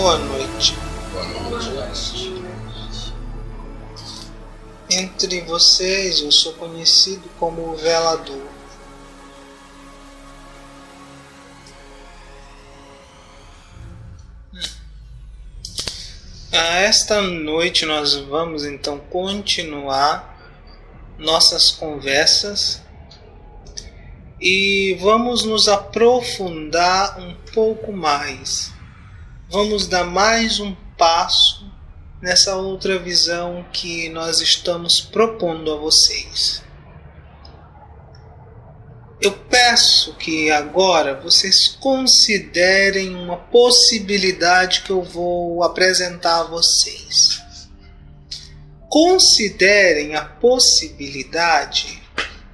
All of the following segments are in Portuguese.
Boa noite. Boa noite. Entre vocês, eu sou conhecido como o Velador. Esta noite nós vamos então continuar nossas conversas e vamos nos aprofundar um pouco mais. Vamos dar mais um passo nessa outra visão que nós estamos propondo a vocês. Eu peço que agora vocês considerem uma possibilidade que eu vou apresentar a vocês. Considerem a possibilidade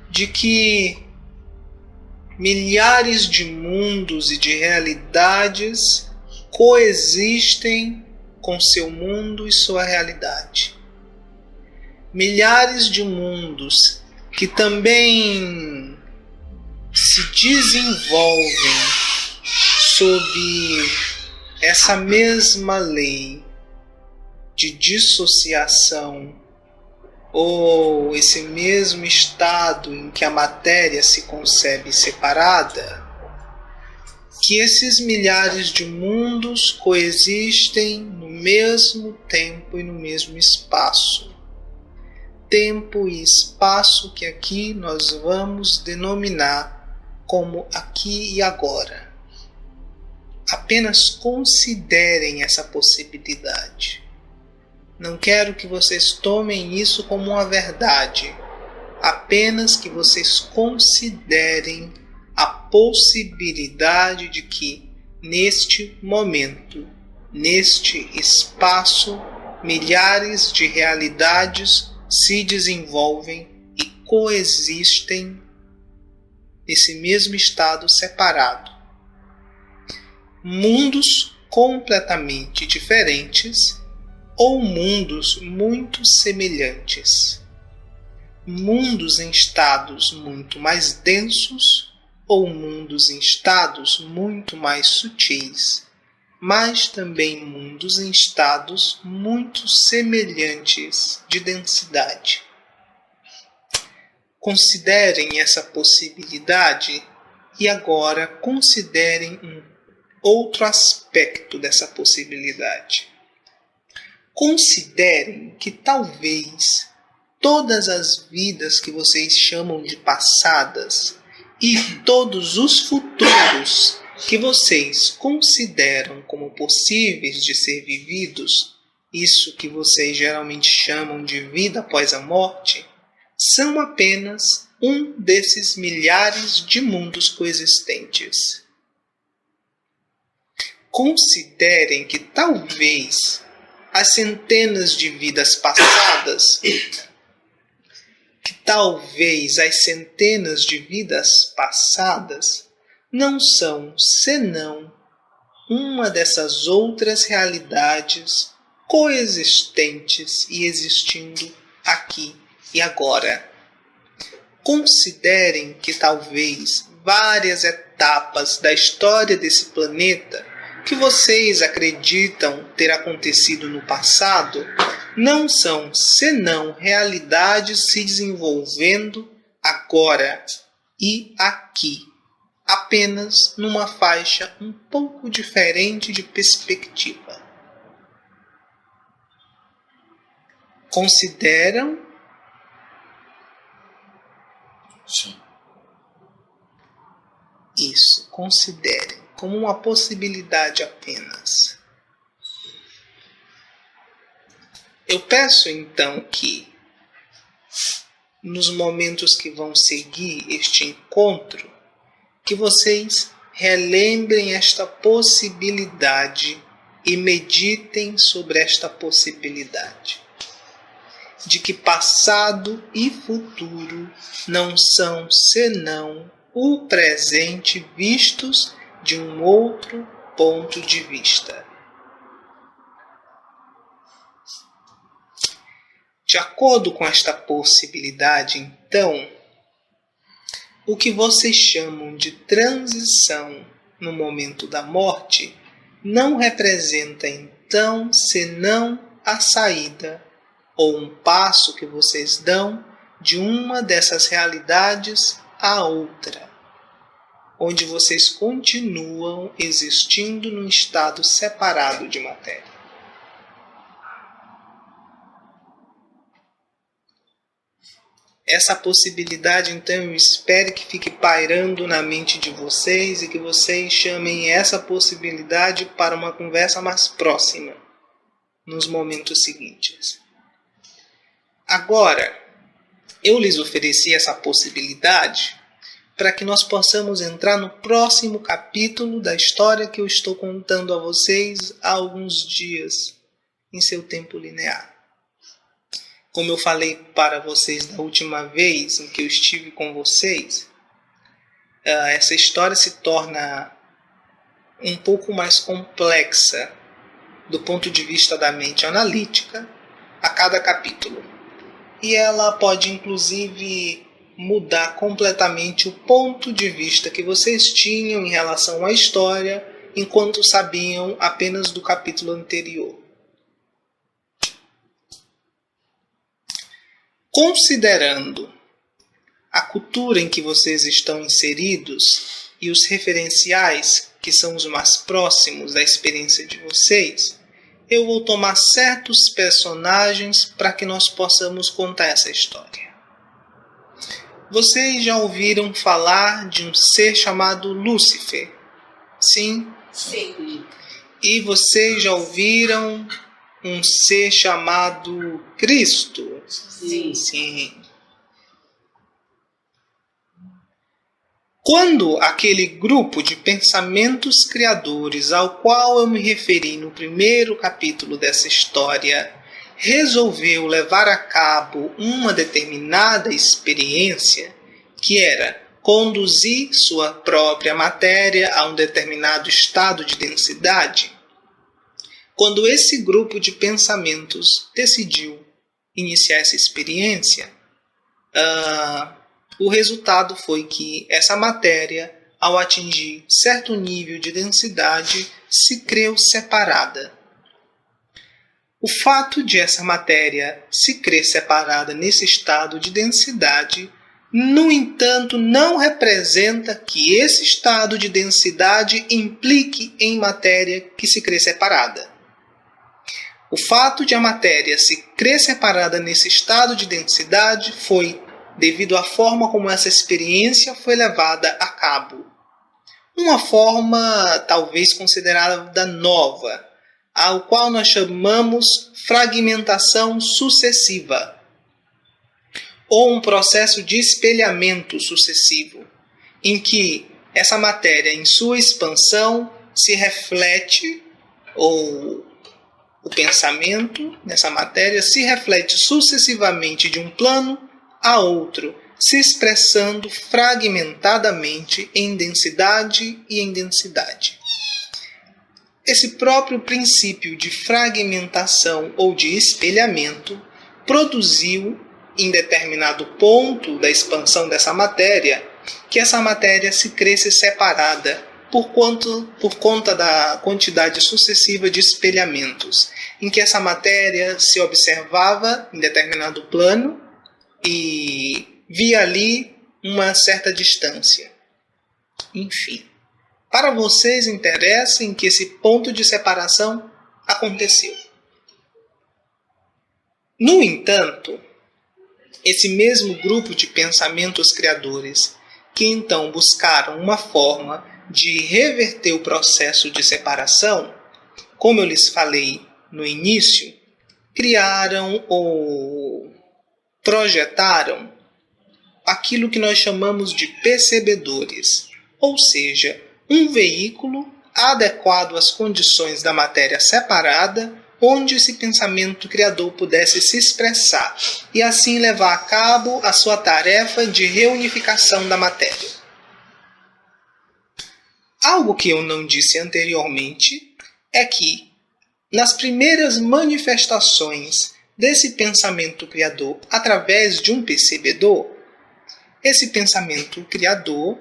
de que milhares de mundos e de realidades coexistem com seu mundo e sua realidade. Milhares de mundos que também se desenvolvem sob essa mesma lei de dissociação ou esse mesmo estado em que a matéria se concebe separada, que esses milhares de mundos coexistem no mesmo tempo e no mesmo espaço. Tempo e espaço que aqui nós vamos denominar como aqui e agora. Apenas considerem essa possibilidade. Não quero que vocês tomem isso como uma verdade, apenas que vocês considerem a possibilidade de que, neste momento, neste espaço, milhares de realidades se desenvolvem e coexistem nesse mesmo estado separado. Mundos completamente diferentes ou mundos muito semelhantes. Mundos em estados muito mais densos ou mundos em estados muito mais sutis, mas também mundos em estados muito semelhantes de densidade. Considerem essa possibilidade e agora considerem um outro aspecto dessa possibilidade considerem que talvez todas as vidas que vocês chamam de passadas e todos os futuros que vocês consideram como possíveis de ser vividos, isso que vocês geralmente chamam de vida após a morte, são apenas um desses milhares de mundos coexistentes. Considerem que talvez as centenas de vidas passadas, talvez as centenas de vidas passadas não são senão uma dessas outras realidades coexistentes e existindo aqui e agora. Considerem que talvez várias etapas da história desse planeta que vocês acreditam ter acontecido no passado não são senão realidades se desenvolvendo agora e aqui, apenas numa faixa um pouco diferente de perspectiva. Consideram? Sim. Isso, considerem como uma possibilidade apenas. Eu peço então que, nos momentos que vão seguir este encontro, que vocês relembrem esta possibilidade e meditem sobre esta possibilidade de que passado e futuro não são senão o presente vistos de um outro ponto de vista. De acordo com esta possibilidade, então, o que vocês chamam de transição no momento da morte não representa então senão a saída ou um passo que vocês dão de uma dessas realidades à outra, onde vocês continuam existindo num estado separado de matéria. Essa possibilidade, então, eu espero que fique pairando na mente de vocês e que vocês chamem essa possibilidade para uma conversa mais próxima nos momentos seguintes. Agora, eu lhes ofereci essa possibilidade para que nós possamos entrar no próximo capítulo da história que eu estou contando a vocês há alguns dias em seu tempo linear. Como eu falei para vocês da última vez em que eu estive com vocês, ah, essa história se torna um pouco mais complexa do ponto de vista da mente analítica a cada capítulo. E ela pode inclusive mudar completamente o ponto de vista que vocês tinham em relação à história enquanto sabiam apenas do capítulo anterior. Considerando a cultura em que vocês estão inseridos e os referenciais que são os mais próximos da experiência de vocês, eu vou tomar certos personagens para que nós possamos contar essa história. Vocês já ouviram falar de um ser chamado Lúcifer? Sim? Sim. E vocês já ouviram um ser chamado Cristo? Sim. Sim. Quando aquele grupo de pensamentos criadores ao qual eu me referi no primeiro capítulo dessa história resolveu levar a cabo uma determinada experiência, que era conduzir sua própria matéria a um determinado estado de densidade, quando esse grupo de pensamentos decidiu iniciar essa experiência, uh, o resultado foi que essa matéria, ao atingir certo nível de densidade, se creu separada. O fato de essa matéria se crer separada nesse estado de densidade, no entanto, não representa que esse estado de densidade implique em matéria que se crê separada. O fato de a matéria se crer separada nesse estado de densidade foi devido à forma como essa experiência foi levada a cabo. Uma forma talvez considerada nova, ao qual nós chamamos fragmentação sucessiva, ou um processo de espelhamento sucessivo, em que essa matéria, em sua expansão, se reflete, ou o pensamento nessa matéria se reflete sucessivamente de um plano a outro, se expressando fragmentadamente em densidade e em densidade. Esse próprio princípio de fragmentação ou de espelhamento produziu, em determinado ponto da expansão dessa matéria, que essa matéria se cresce separada por, quanto, por conta da quantidade sucessiva de espelhamentos, em que essa matéria se observava em determinado plano e via ali uma certa distância. Enfim, para vocês interessa em que esse ponto de separação aconteceu. No entanto, esse mesmo grupo de pensamentos criadores que então buscaram uma forma de reverter o processo de separação, como eu lhes falei no início, criaram ou projetaram aquilo que nós chamamos de percebedores, ou seja, um veículo adequado às condições da matéria separada, onde esse pensamento criador pudesse se expressar e assim levar a cabo a sua tarefa de reunificação da matéria. Algo que eu não disse anteriormente é que, nas primeiras manifestações desse pensamento criador através de um percebedor, esse pensamento criador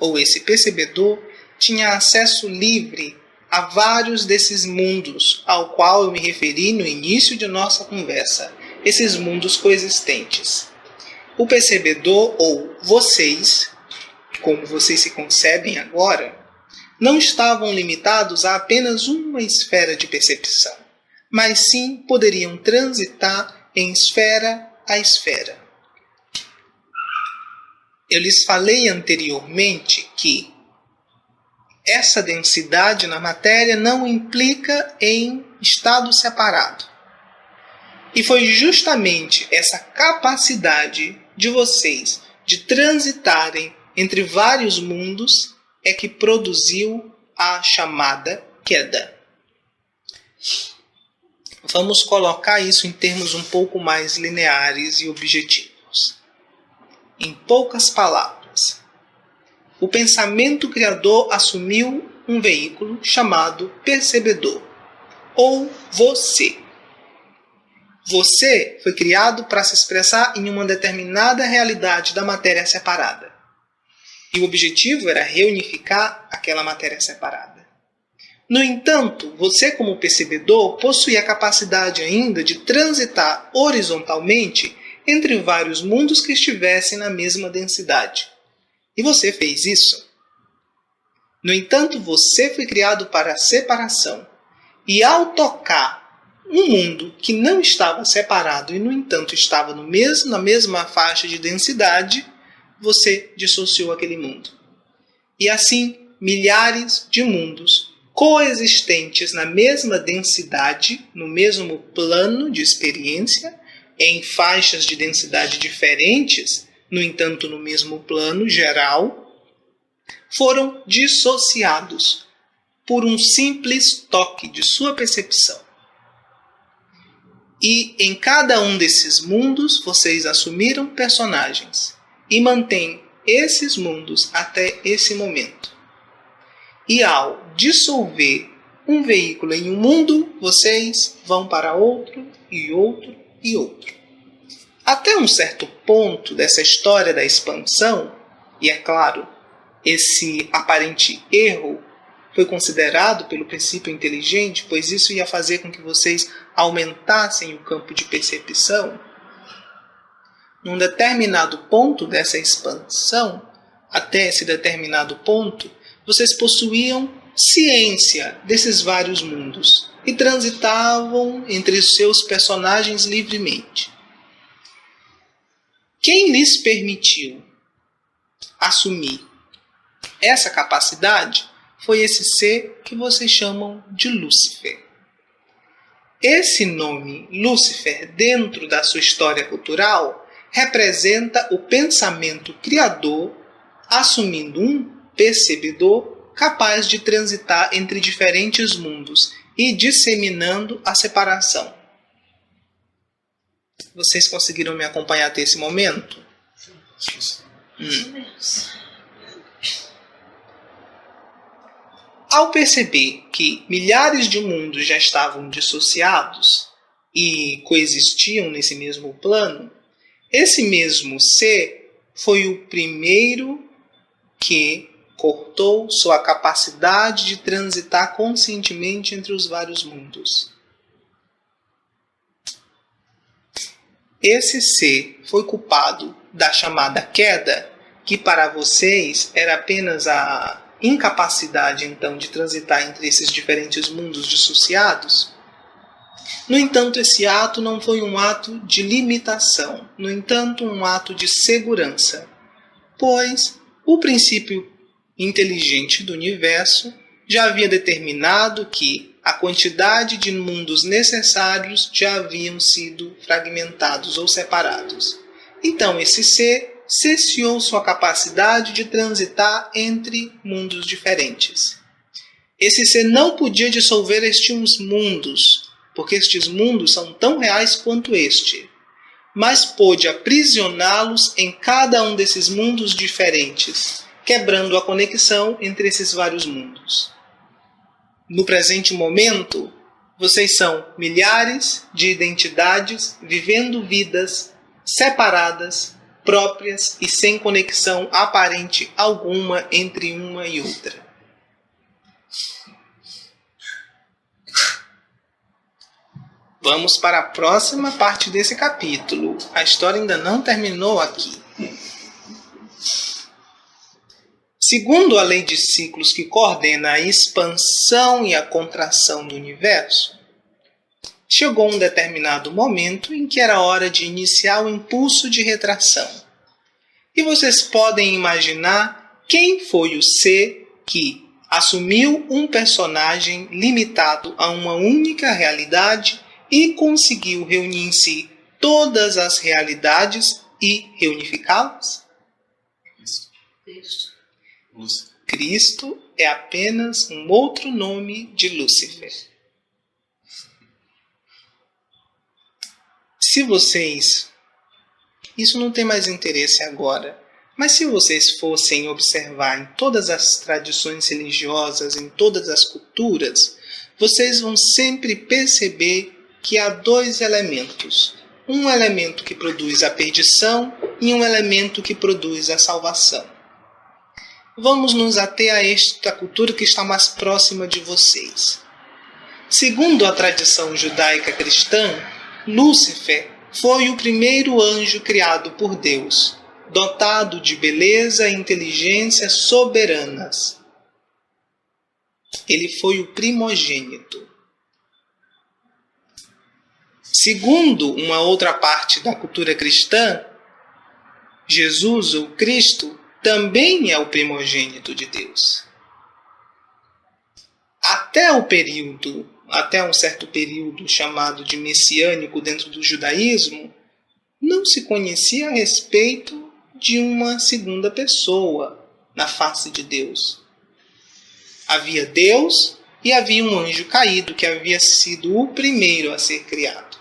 ou esse percebedor tinha acesso livre a vários desses mundos ao qual eu me referi no início de nossa conversa, esses mundos coexistentes. O percebedor, ou vocês, como vocês se concebem agora, não estavam limitados a apenas uma esfera de percepção, mas sim poderiam transitar em esfera a esfera. Eu lhes falei anteriormente que essa densidade na matéria não implica em estado separado. E foi justamente essa capacidade de vocês de transitarem entre vários mundos é que produziu a chamada queda. Vamos colocar isso em termos um pouco mais lineares e objetivos. Em poucas palavras, o pensamento criador assumiu um veículo chamado percebedor, ou você. Você foi criado para se expressar em uma determinada realidade da matéria separada. E o objetivo era reunificar aquela matéria separada. No entanto, você, como percebedor, possui a capacidade ainda de transitar horizontalmente entre vários mundos que estivessem na mesma densidade. E você fez isso. No entanto, você foi criado para a separação. E ao tocar um mundo que não estava separado e, no entanto, estava no mesmo, na mesma faixa de densidade, você dissociou aquele mundo. E assim, milhares de mundos coexistentes na mesma densidade, no mesmo plano de experiência, em faixas de densidade diferentes, no entanto, no mesmo plano geral, foram dissociados por um simples toque de sua percepção. E em cada um desses mundos vocês assumiram personagens e mantêm esses mundos até esse momento. E ao dissolver um veículo em um mundo, vocês vão para outro e outro e outro. Até um certo ponto dessa história da expansão, e é claro, esse aparente erro foi considerado pelo princípio inteligente, pois isso ia fazer com que vocês aumentassem o campo de percepção. Num determinado ponto dessa expansão, até esse determinado ponto, vocês possuíam ciência desses vários mundos e transitavam entre os seus personagens livremente. Quem lhes permitiu assumir essa capacidade foi esse ser que vocês chamam de Lúcifer. Esse nome, Lúcifer, dentro da sua história cultural, representa o pensamento criador assumindo um percebedor capaz de transitar entre diferentes mundos e disseminando a separação. Vocês conseguiram me acompanhar até esse momento? Hum. Ao perceber que milhares de mundos já estavam dissociados e coexistiam nesse mesmo plano, esse mesmo ser foi o primeiro que cortou sua capacidade de transitar conscientemente entre os vários mundos. Esse ser foi culpado da chamada queda, que para vocês era apenas a incapacidade então de transitar entre esses diferentes mundos dissociados. No entanto, esse ato não foi um ato de limitação, no entanto, um ato de segurança, pois o princípio inteligente do universo já havia determinado que a quantidade de mundos necessários já haviam sido fragmentados ou separados. Então, esse ser cesseou sua capacidade de transitar entre mundos diferentes. Esse ser não podia dissolver estes mundos, porque estes mundos são tão reais quanto este, mas pôde aprisioná-los em cada um desses mundos diferentes, quebrando a conexão entre esses vários mundos. No presente momento, vocês são milhares de identidades vivendo vidas separadas próprias e sem conexão aparente alguma entre uma e outra. Vamos para a próxima parte desse capítulo. A história ainda não terminou aqui. Segundo a lei de ciclos que coordena a expansão e a contração do universo, chegou um determinado momento em que era hora de iniciar o impulso de retração. E vocês podem imaginar quem foi o ser que assumiu um personagem limitado a uma única realidade e conseguiu reunir em si todas as realidades e reunificá-las? Cristo. Cristo é apenas um outro nome de Lúcifer. Se vocês. Isso não tem mais interesse agora. Mas se vocês fossem observar em todas as tradições religiosas, em todas as culturas, vocês vão sempre perceber que há dois elementos: um elemento que produz a perdição e um elemento que produz a salvação. Vamos nos ater a esta cultura que está mais próxima de vocês. Segundo a tradição judaica cristã, Lúcifer foi o primeiro anjo criado por Deus, dotado de beleza e inteligência soberanas. Ele foi o primogênito. Segundo uma outra parte da cultura cristã, Jesus ou Cristo também é o primogênito de Deus. Até o período, até um certo período chamado de messiânico dentro do judaísmo, não se conhecia a respeito de uma segunda pessoa na face de Deus. Havia Deus e havia um anjo caído que havia sido o primeiro a ser criado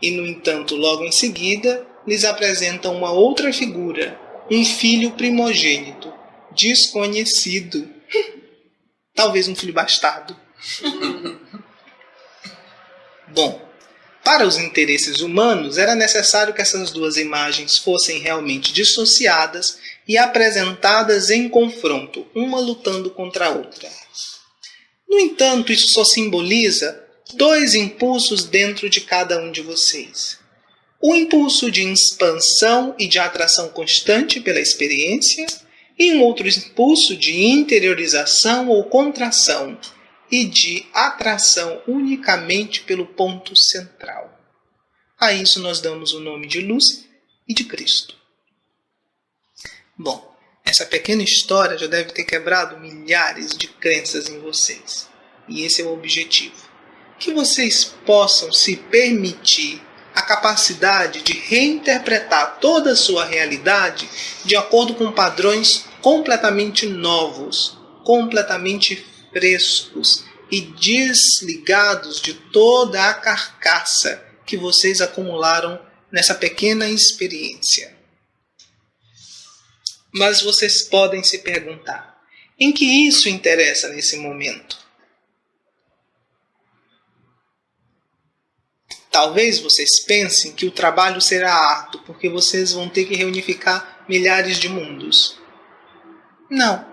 e, no entanto, logo em seguida, lhes apresenta uma outra figura, um filho primogênito, desconhecido. Talvez um filho bastardo. Bom, para os interesses humanos, era necessário que essas duas imagens fossem realmente dissociadas e apresentadas em confronto, uma lutando contra a outra. No entanto, isso só simboliza dois impulsos dentro de cada um de vocês. O impulso de expansão e de atração constante pela experiência, e um outro impulso de interiorização ou contração e de atração unicamente pelo ponto central. A isso nós damos o nome de luz e de Cristo. Bom, essa pequena história já deve ter quebrado milhares de crenças em vocês. E esse é o objetivo que vocês possam se permitir a capacidade de reinterpretar toda a sua realidade de acordo com padrões completamente novos, completamente frescos e desligados de toda a carcaça que vocês acumularam nessa pequena experiência. Mas vocês podem se perguntar: em que isso interessa nesse momento? Talvez vocês pensem que o trabalho será árduo, porque vocês vão ter que reunificar milhares de mundos. Não.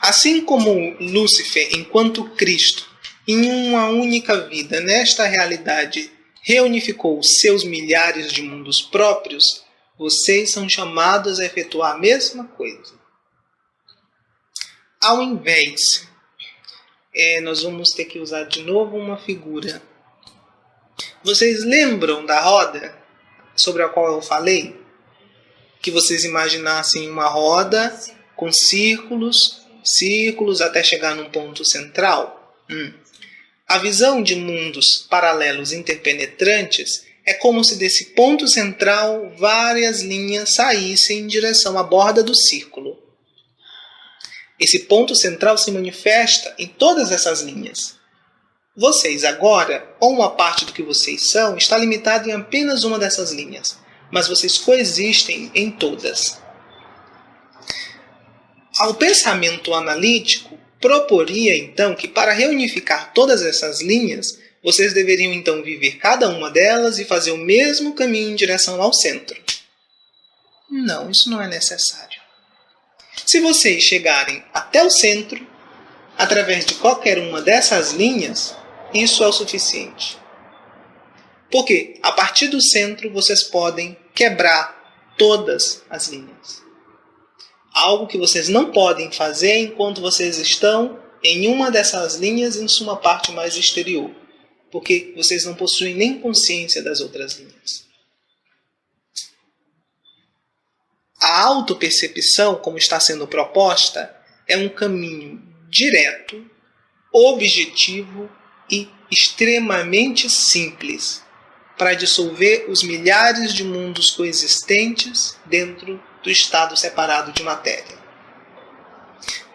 Assim como Lúcifer, enquanto Cristo, em uma única vida, nesta realidade, reunificou seus milhares de mundos próprios, vocês são chamados a efetuar a mesma coisa. Ao invés, é, nós vamos ter que usar de novo uma figura vocês lembram da roda sobre a qual eu falei? Que vocês imaginassem uma roda com círculos, círculos até chegar num ponto central? Hum. A visão de mundos paralelos interpenetrantes é como se desse ponto central várias linhas saíssem em direção à borda do círculo. Esse ponto central se manifesta em todas essas linhas. Vocês agora, ou uma parte do que vocês são, está limitado em apenas uma dessas linhas, mas vocês coexistem em todas. Ao pensamento analítico, proporia então que para reunificar todas essas linhas, vocês deveriam então viver cada uma delas e fazer o mesmo caminho em direção ao centro. Não, isso não é necessário. Se vocês chegarem até o centro, através de qualquer uma dessas linhas, Isso é o suficiente. Porque a partir do centro vocês podem quebrar todas as linhas. Algo que vocês não podem fazer enquanto vocês estão em uma dessas linhas em sua parte mais exterior, porque vocês não possuem nem consciência das outras linhas. A autopercepção, como está sendo proposta, é um caminho direto, objetivo e extremamente simples para dissolver os milhares de mundos coexistentes dentro do estado separado de matéria.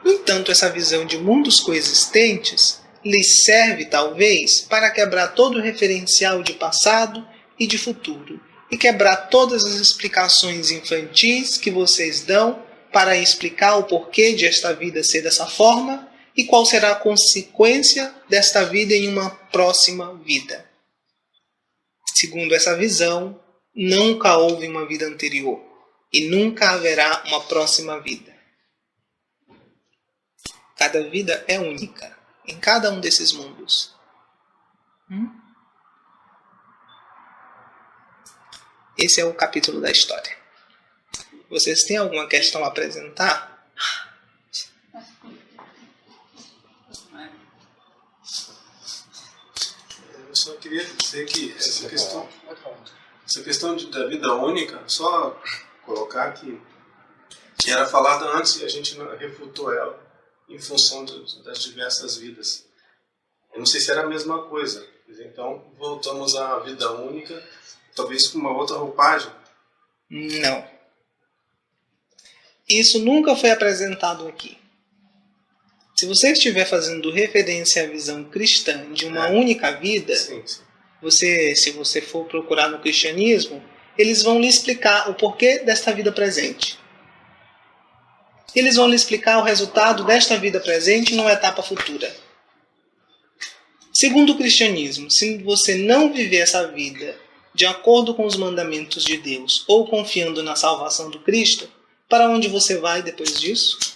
No entanto, essa visão de mundos coexistentes lhes serve, talvez, para quebrar todo o referencial de passado e de futuro e quebrar todas as explicações infantis que vocês dão para explicar o porquê de esta vida ser dessa forma e qual será a consequência desta vida em uma próxima vida. Segundo essa visão, nunca houve uma vida anterior e nunca haverá uma próxima vida. Cada vida é única em cada um desses mundos. Hum? Esse é o capítulo da história. Vocês têm alguma questão a apresentar? Eu só queria dizer que essa questão, essa questão de, da vida única, só colocar que, que era falada antes e a gente refutou ela em função do, das diversas vidas. Eu não sei se era a mesma coisa. Então, voltamos à vida única, talvez com uma outra roupagem. Não. Isso nunca foi apresentado aqui. Se você estiver fazendo referência à visão cristã de uma é. única vida, sim, sim. você, se você for procurar no cristianismo, eles vão lhe explicar o porquê desta vida presente eles vão lhe explicar o resultado desta vida presente numa etapa futura. Segundo o cristianismo, se você não viver essa vida de acordo com os mandamentos de Deus ou confiando na salvação do Cristo, para onde você vai depois disso?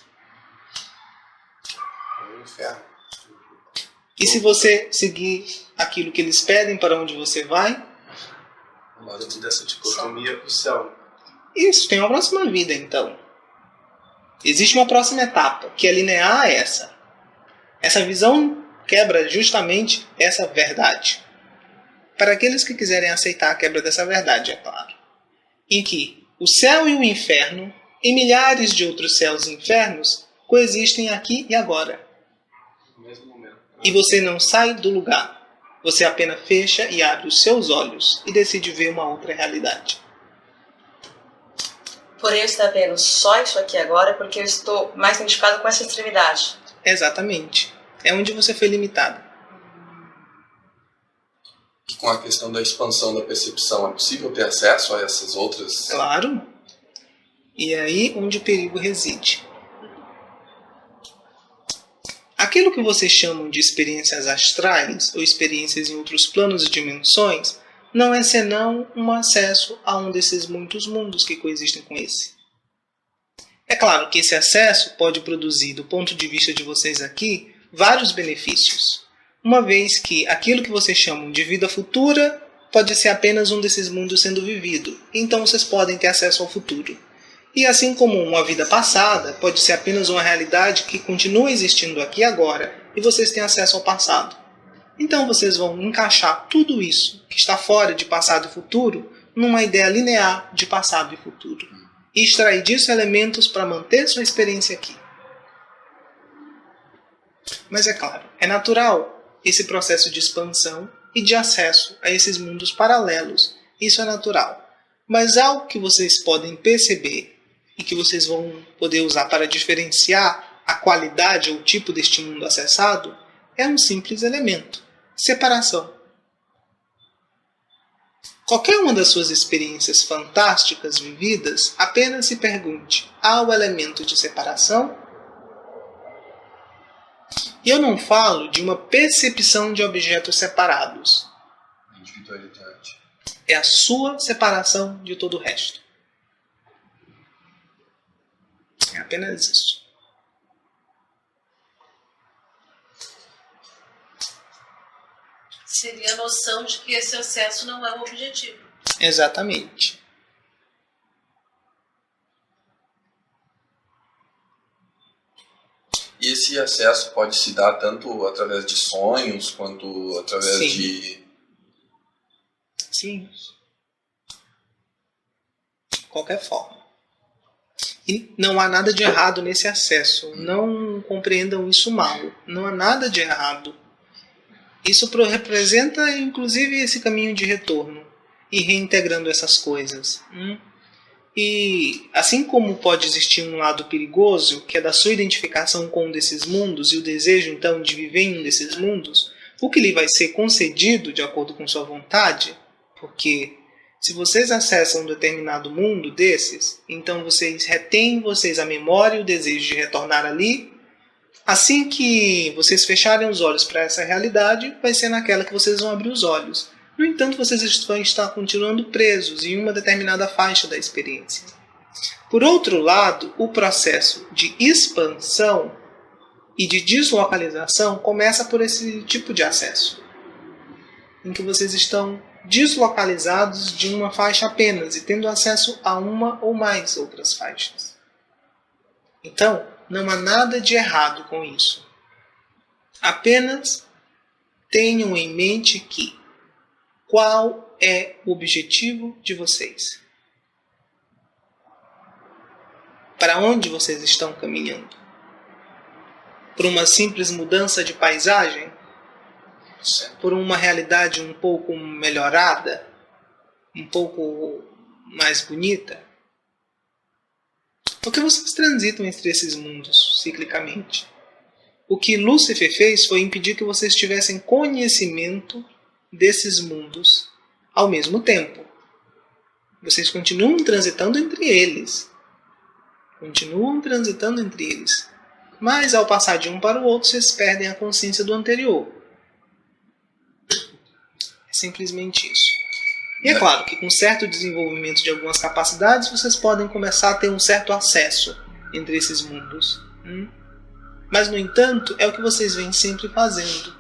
E se você seguir aquilo que eles pedem, para onde você vai? Dentro dessa dicotomia para o céu. Isso, tem uma próxima vida então. Existe uma próxima etapa, que é linear a essa. Essa visão quebra justamente essa verdade. Para aqueles que quiserem aceitar a quebra dessa verdade, é claro. Em que o céu e o inferno, e milhares de outros céus e infernos, coexistem aqui e agora. E você não sai do lugar. Você apenas fecha e abre os seus olhos e decide ver uma outra realidade. Por eu estar vendo só isso aqui agora, porque eu estou mais identificado com essa extremidade. Exatamente. É onde você foi limitado. Com a questão da expansão da percepção, é possível ter acesso a essas outras? Claro. E é aí onde o perigo reside. Aquilo que vocês chamam de experiências astrais ou experiências em outros planos e dimensões não é senão um acesso a um desses muitos mundos que coexistem com esse. É claro que esse acesso pode produzir, do ponto de vista de vocês aqui, vários benefícios, uma vez que aquilo que vocês chamam de vida futura pode ser apenas um desses mundos sendo vivido, então vocês podem ter acesso ao futuro. E assim como uma vida passada pode ser apenas uma realidade que continua existindo aqui agora, e vocês têm acesso ao passado. Então vocês vão encaixar tudo isso que está fora de passado e futuro numa ideia linear de passado e futuro. E extrair disso elementos para manter sua experiência aqui. Mas é claro, é natural esse processo de expansão e de acesso a esses mundos paralelos. Isso é natural. Mas algo que vocês podem perceber e que vocês vão poder usar para diferenciar a qualidade ou o tipo deste mundo acessado é um simples elemento separação. Qualquer uma das suas experiências fantásticas vividas, apenas se pergunte: há o elemento de separação? E eu não falo de uma percepção de objetos separados. Individualidade. É a sua separação de todo o resto. É apenas isso. Seria a noção de que esse acesso não é o objetivo. Exatamente. E esse acesso pode se dar tanto através de sonhos quanto através Sim. de. Sim. De qualquer forma. E não há nada de errado nesse acesso. Não compreendam isso mal. Não há nada de errado. Isso representa, inclusive, esse caminho de retorno e reintegrando essas coisas. hum? E assim como pode existir um lado perigoso, que é da sua identificação com um desses mundos e o desejo então de viver em um desses mundos, o que lhe vai ser concedido de acordo com sua vontade, porque se vocês acessam um determinado mundo desses, então vocês retêm vocês a memória e o desejo de retornar ali. Assim que vocês fecharem os olhos para essa realidade, vai ser naquela que vocês vão abrir os olhos. No entanto, vocês vão estar continuando presos em uma determinada faixa da experiência. Por outro lado, o processo de expansão e de deslocalização começa por esse tipo de acesso, em que vocês estão deslocalizados de uma faixa apenas e tendo acesso a uma ou mais outras faixas. Então, não há nada de errado com isso. Apenas tenham em mente que qual é o objetivo de vocês? Para onde vocês estão caminhando? Por uma simples mudança de paisagem? Por uma realidade um pouco melhorada? Um pouco mais bonita? Porque vocês transitam entre esses mundos ciclicamente. O que Lúcifer fez foi impedir que vocês tivessem conhecimento desses mundos ao mesmo tempo. Vocês continuam transitando entre eles. Continuam transitando entre eles. Mas ao passar de um para o outro, vocês perdem a consciência do anterior. Simplesmente isso. E é claro que com certo desenvolvimento de algumas capacidades, vocês podem começar a ter um certo acesso entre esses mundos. hum? Mas, no entanto, é o que vocês vêm sempre fazendo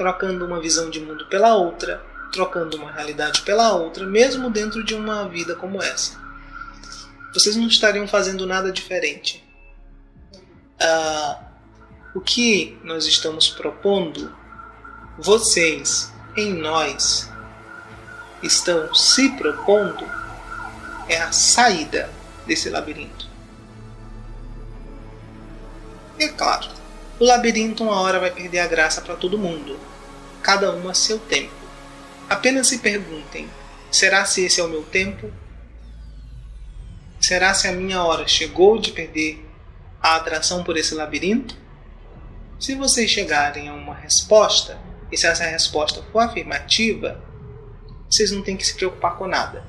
trocando uma visão de mundo pela outra, trocando uma realidade pela outra, mesmo dentro de uma vida como essa. Vocês não estariam fazendo nada diferente. Ah, o que nós estamos propondo, vocês, em nós, estão se propondo é a saída desse labirinto. É claro, o labirinto uma hora vai perder a graça para todo mundo, cada um a seu tempo. Apenas se perguntem: será se esse é o meu tempo? Será se a minha hora chegou de perder a atração por esse labirinto? Se vocês chegarem a uma resposta, e se essa resposta for afirmativa, vocês não têm que se preocupar com nada.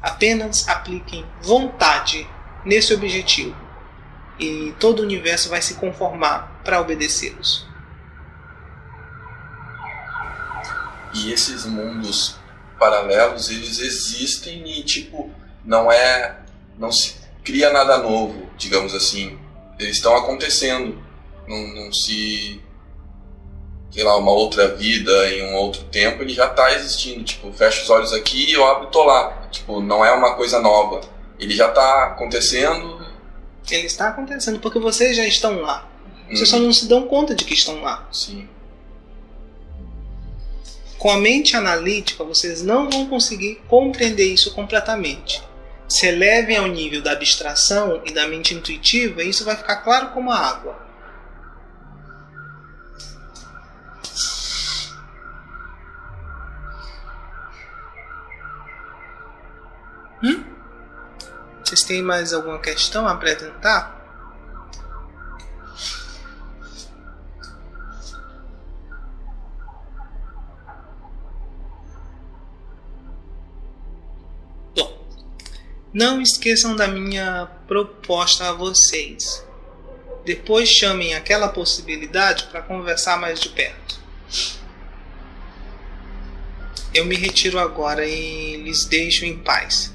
Apenas apliquem vontade nesse objetivo e todo o universo vai se conformar para obedecê-los. E esses mundos paralelos, eles existem e, tipo, não é. Não se cria nada novo, digamos assim. Eles estão acontecendo. Não, não se. Sei lá, uma outra vida em um outro tempo, ele já está existindo. Tipo, fecha os olhos aqui e eu abro e tô lá. Tipo, não é uma coisa nova. Ele já está acontecendo. Ele está acontecendo porque vocês já estão lá. Vocês só Uhum. não se dão conta de que estão lá. Sim. Com a mente analítica, vocês não vão conseguir compreender isso completamente. Se elevem ao nível da abstração e da mente intuitiva, isso vai ficar claro como a água. Vocês têm mais alguma questão a apresentar? Bom, não esqueçam da minha proposta a vocês. Depois chamem aquela possibilidade para conversar mais de perto. Eu me retiro agora e lhes deixo em paz.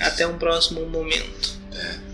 Até um próximo momento. É.